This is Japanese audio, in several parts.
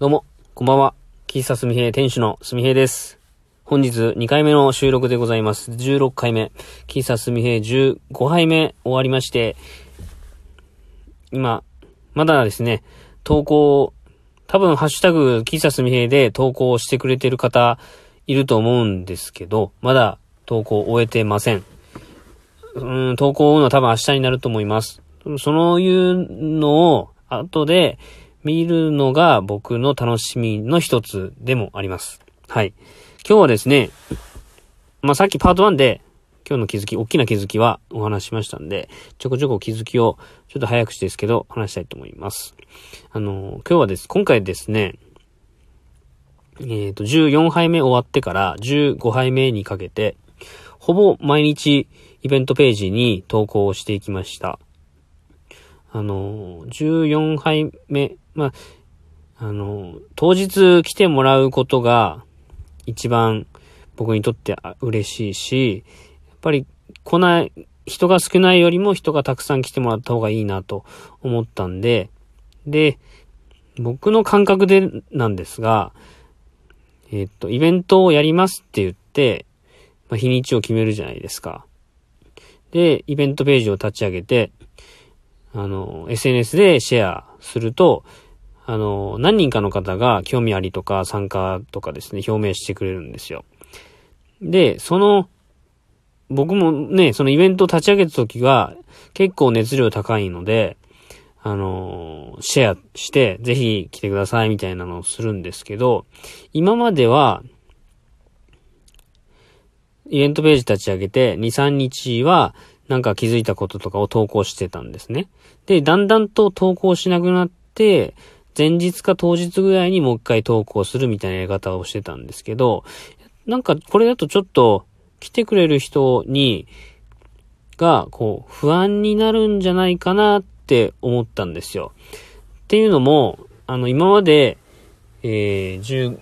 どうも、こんばんは。喫茶すみへい店主のすみへいです。本日2回目の収録でございます。16回目。喫茶すみへい15杯目終わりまして、今、まだですね、投稿、多分ハッシュタグ、喫茶すみへいで投稿してくれてる方いると思うんですけど、まだ投稿終えてません。うん、投稿を追うのは多分明日になると思います。そのいうのを後で見るのが僕の楽しみの一つでもあります。はい。今日はですね、まあ、さっきパート1で今日の気づき、大きな気づきはお話しましたんで、ちょこちょこ気づきをちょっと早口ですけど話したいと思います。あの、今日はです、今回ですね、えっ、と、14杯目終わってから15杯目にかけて、ほぼ毎日イベントページに投稿をしていきました。あの、14杯目、まあ、あの、当日来てもらうことが一番僕にとって嬉しいし、やっぱり来ない、人が少ないよりも人がたくさん来てもらった方がいいなと思ったんで、で、僕の感覚でなんですが、えっと、イベントをやりますって言って、まあ、日にちを決めるじゃないですか。で、イベントページを立ち上げて、あの、SNS でシェアすると、あの、何人かの方が興味ありとか参加とかですね、表明してくれるんですよ。で、その、僕もね、そのイベントを立ち上げた時は結構熱量高いので、あの、シェアして、ぜひ来てくださいみたいなのをするんですけど、今までは、イベントページ立ち上げて、2、3日は、なんか気づいたこととかを投稿してたんですね。で、だんだんと投稿しなくなって、前日か当日ぐらいにもう一回投稿するみたいなやり方をしてたんですけど、なんかこれだとちょっと来てくれる人に、が、こう、不安になるんじゃないかなって思ったんですよ。っていうのも、あの、今まで、えー、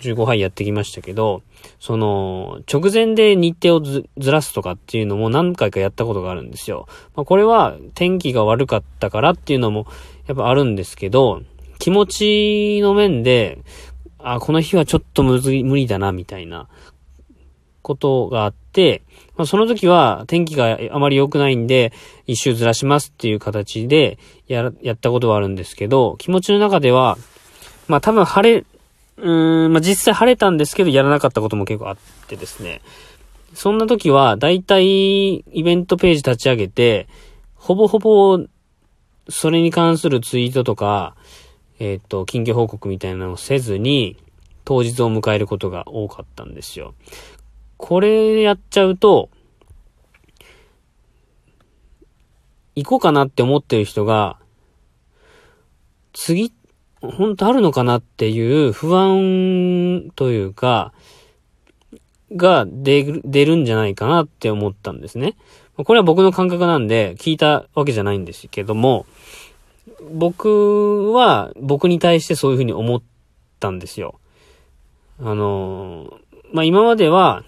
15杯やってきましたけど、その、直前で日程をずずらすとかっていうのも何回かやったことがあるんですよ。まあ、これは天気が悪かったからっていうのもやっぱあるんですけど、気持ちの面で、あ、この日はちょっとむず、無理だな、みたいなことがあって、まあ、その時は天気があまり良くないんで、一周ずらしますっていう形でや、やったことはあるんですけど、気持ちの中では、まあ多分晴れ、うーん、まあ、実際晴れたんですけど、やらなかったことも結構あってですね。そんな時は、だいたいイベントページ立ち上げて、ほぼほぼ、それに関するツイートとか、えっ、と、緊急報告みたいなのをせずに、当日を迎えることが多かったんですよ。これやっちゃうと、行こうかなって思ってる人が、次、本当あるのかなっていう不安というか、が出る、出るんじゃないかなって思ったんですね。これは僕の感覚なんで聞いたわけじゃないんですけども、僕は僕に対してそういうふうに思ったんですよ。あの、まあ、今までは、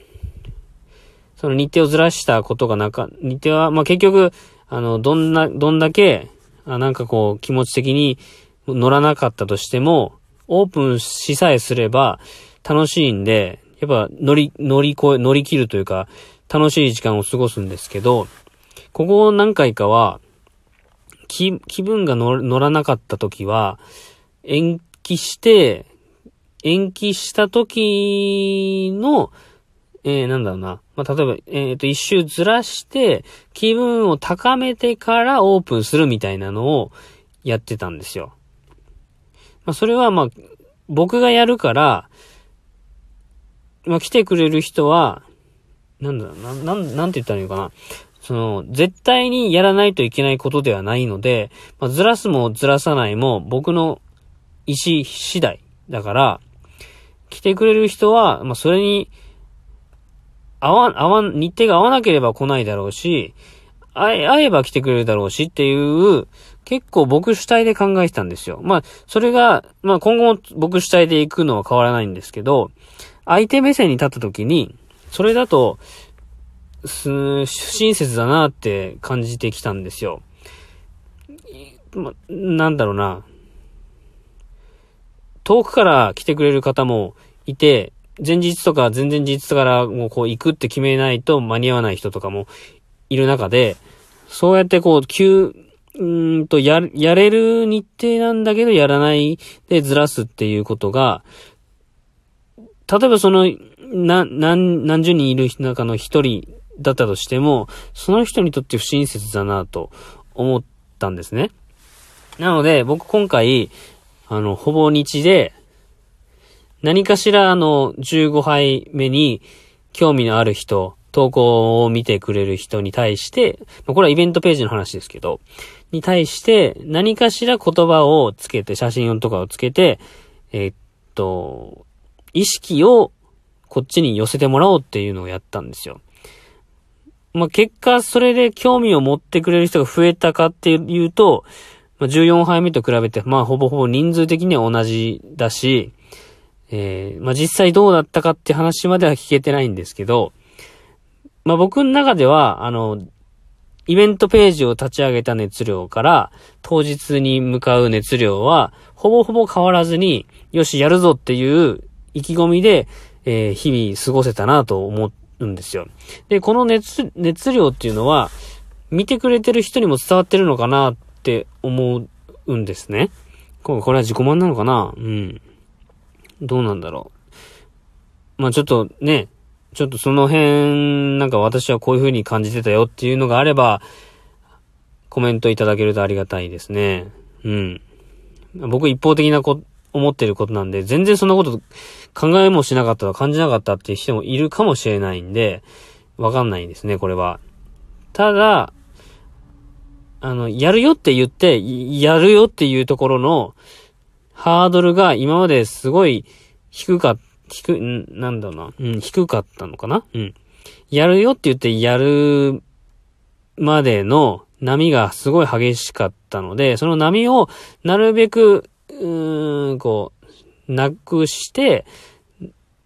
その日程をずらしたことがなか、日程は、まあ、結局、あの、どんな、どんだけ、あなんかこう、気持ち的に乗らなかったとしても、オープンしさえすれば楽しいんで、やっぱ乗り、乗り越え、乗り切るというか、楽しい時間を過ごすんですけど、ここ何回かは、気、気分が乗らなかった時は、延期して、延期した時の、えー、なんだろうな。まあ、例えば、えっ、と、一周ずらして、気分を高めてからオープンするみたいなのをやってたんですよ。まあ、それはま、僕がやるから、まあ、来てくれる人は、なんだろうな、なん、なんて言ったらいいのかな。その、絶対にやらないといけないことではないので、まあ、ずらすもずらさないも僕の意思次第だから、来てくれる人は、まあ、それに、合わ、合わ、日程が合わなければ来ないだろうし、会え、会えば来てくれるだろうしっていう、結構僕主体で考えてたんですよ。まあ、それが、まあ今後も僕主体で行くのは変わらないんですけど、相手目線に立った時に、それだと、す、不親切だなって感じてきたんですよ。ま、なんだろうな。遠くから来てくれる方もいて、前日とか前々日からもうこう行くって決めないと間に合わない人とかもいる中で、そうやってこう、急、うんと、や、やれる日程なんだけど、やらないでずらすっていうことが、例えばその、な、何、何十人いる中の一人だったとしても、その人にとって不親切だなと思ったんですね。なので、僕今回、あの、ほぼ日で、何かしらあの、15杯目に興味のある人、投稿を見てくれる人に対して、これはイベントページの話ですけど、に対して何かしら言葉をつけて、写真とかをつけて、え、っと、意識をこっちに寄せてもらおうっていうのをやったんですよ。まあ、結果、それで興味を持ってくれる人が増えたかっていうと、まあ、14杯目と比べて、まあ、ほぼほぼ人数的には同じだし、えー、まあ、実際どうだったかって話までは聞けてないんですけど、まあ、僕の中では、あの、イベントページを立ち上げた熱量から、当日に向かう熱量は、ほぼほぼ変わらずに、よし、やるぞっていう意気込みで、えー、日々過ごせたなと思っうんですよ。で、この熱、熱量っていうのは、見てくれてる人にも伝わってるのかなって思うんですね。これは自己満なのかな？うん。どうなんだろう。まあちょっとね、ちょっとその辺、なんか私はこういう風に感じてたよっていうのがあれば、コメントいただけるとありがたいですね。うん。僕一方的なこ思ってることなんで、全然そんなこと考えもしなかった感じなかったっていう人もいるかもしれないんで、わかんないんですね、これは。ただ、あの、やるよって言って、やるよっていうところの、ハードルが今まですごい低か、低、なんだろうな、うん、低かったのかな？うん。やるよって言ってやるまでの波がすごい激しかったので、その波をなるべくうーん、こう、なくして、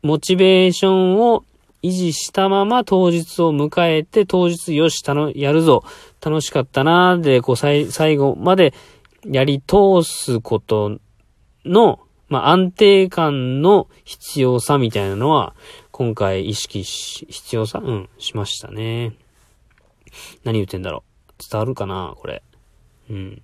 モチベーションを維持したまま当日を迎えて、当日よし、たの、やるぞ、楽しかったなーで、こう、最後までやり通すことの、まあ、安定感の必要さみたいなのは、今回意識し、必要さ？うん、しましたね。何言ってんだろう。伝わるかなこれ。うん。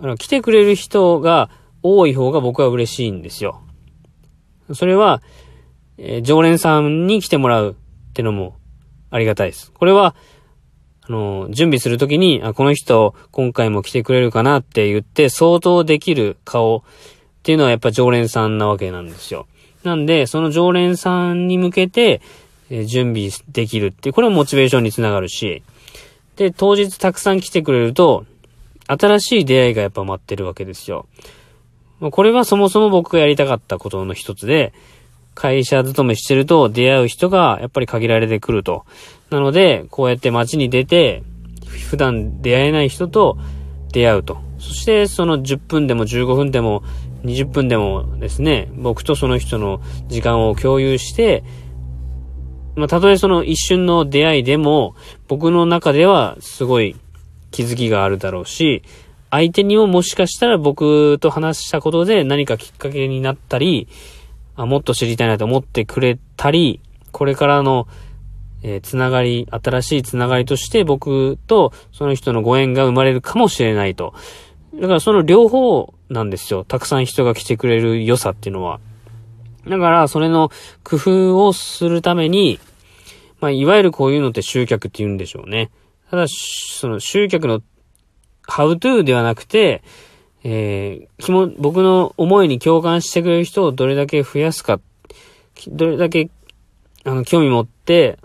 あの、来てくれる人が多い方が僕は嬉しいんですよ。それは、えー、常連さんに来てもらうってのもありがたいです。これは、あの、準備するときに、あ、この人今回も来てくれるかなって言って相当できる顔っていうのはやっぱ常連さんなわけなんですよ。なんで、その常連さんに向けて、えー、準備できるって、これもモチベーションにつながるし、で、当日たくさん来てくれると、新しい出会いがやっぱ待ってるわけですよ。これはそもそも僕がやりたかったことの一つで、会社勤めしてると出会う人がやっぱり限られてくると。なので、こうやって街に出て、普段出会えない人と出会うと。そしてその10分でも15分でも20分でもですね、僕とその人の時間を共有して、まあ、たとえその一瞬の出会いでも、僕の中ではすごい気づきがあるだろうし、相手にももしかしたら僕と話したことで何かきっかけになったり、あもっと知りたいなと思ってくれたり、これからの、えー、つながり、新しいつながりとして僕とその人のご縁が生まれるかもしれないと。だからその両方なんですよ。たくさん人が来てくれる良さっていうのは。だからそれの工夫をするために、まあ、いわゆるこういうのって集客って言うんでしょうね。ただ、その集客の how to ではなくて、えー、も、僕の思いに共感してくれる人をどれだけ増やすか、どれだけ、あの、興味持って、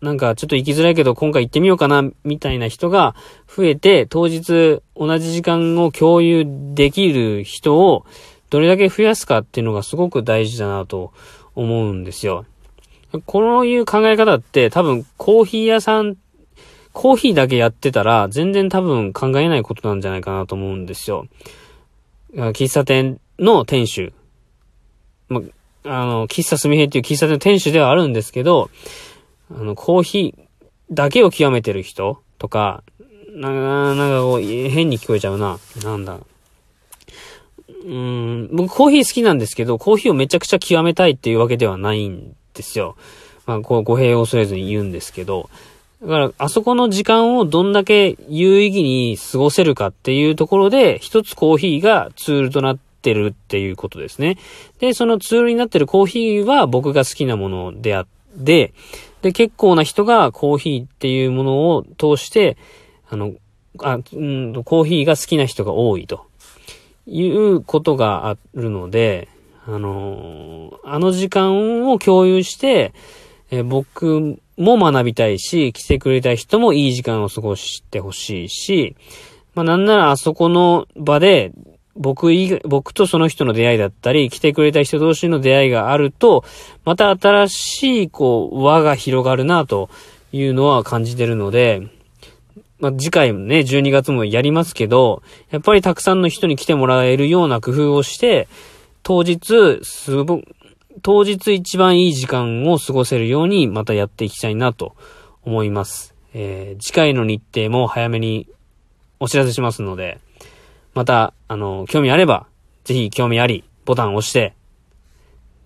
なんかちょっと行きづらいけど今回行ってみようかな、みたいな人が増えて、当日同じ時間を共有できる人をどれだけ増やすかっていうのがすごく大事だなと思うんですよ。こういう考え方って多分コーヒー屋さんコーヒーだけやってたら、全然多分考えないことなんじゃないかなと思うんですよ。喫茶店の店主。ま、あの、喫茶すみへっていう喫茶店の店主ではあるんですけど、あの、コーヒーだけを極めてる人とか、なんか、なんかこう、変に聞こえちゃうな。なんだ。うーん、僕コーヒー好きなんですけど、コーヒーをめちゃくちゃ極めたいっていうわけではないんですよ。まあ、こう、語弊を恐れずに言うんですけど。だから、あそこの時間をどんだけ有意義に過ごせるかっていうところで、一つコーヒーがツールとなってるっていうことですね。で、そのツールになってるコーヒーは僕が好きなものであって、で、結構な人がコーヒーっていうものを通して、あの、あ、うん、コーヒーが好きな人が多いということがあるので、あのあの時間を共有して、え僕も学びたいし、来てくれた人もいい時間を過ごしてほしいし、まあなんならあそこの場で、僕以、僕とその人の出会いだったり、来てくれた人同士の出会いがあると、また新しい、こう、輪が広がるな、というのは感じてるので、まあ、次回もね、12月もやりますけど、やっぱりたくさんの人に来てもらえるような工夫をして、当日、すご、当日一番いい時間を過ごせるようにまたやっていきたいなと思います。えー、次回の日程も早めにお知らせしますので、また、あの、興味あれば、ぜひ興味あり、ボタンを押して、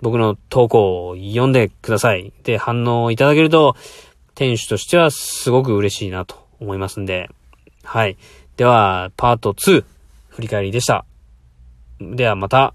僕の投稿を読んでください。で、反応をいただけると、店主としてはすごく嬉しいなと思いますんで。はい。では、パート2、振り返りでした。ではまた。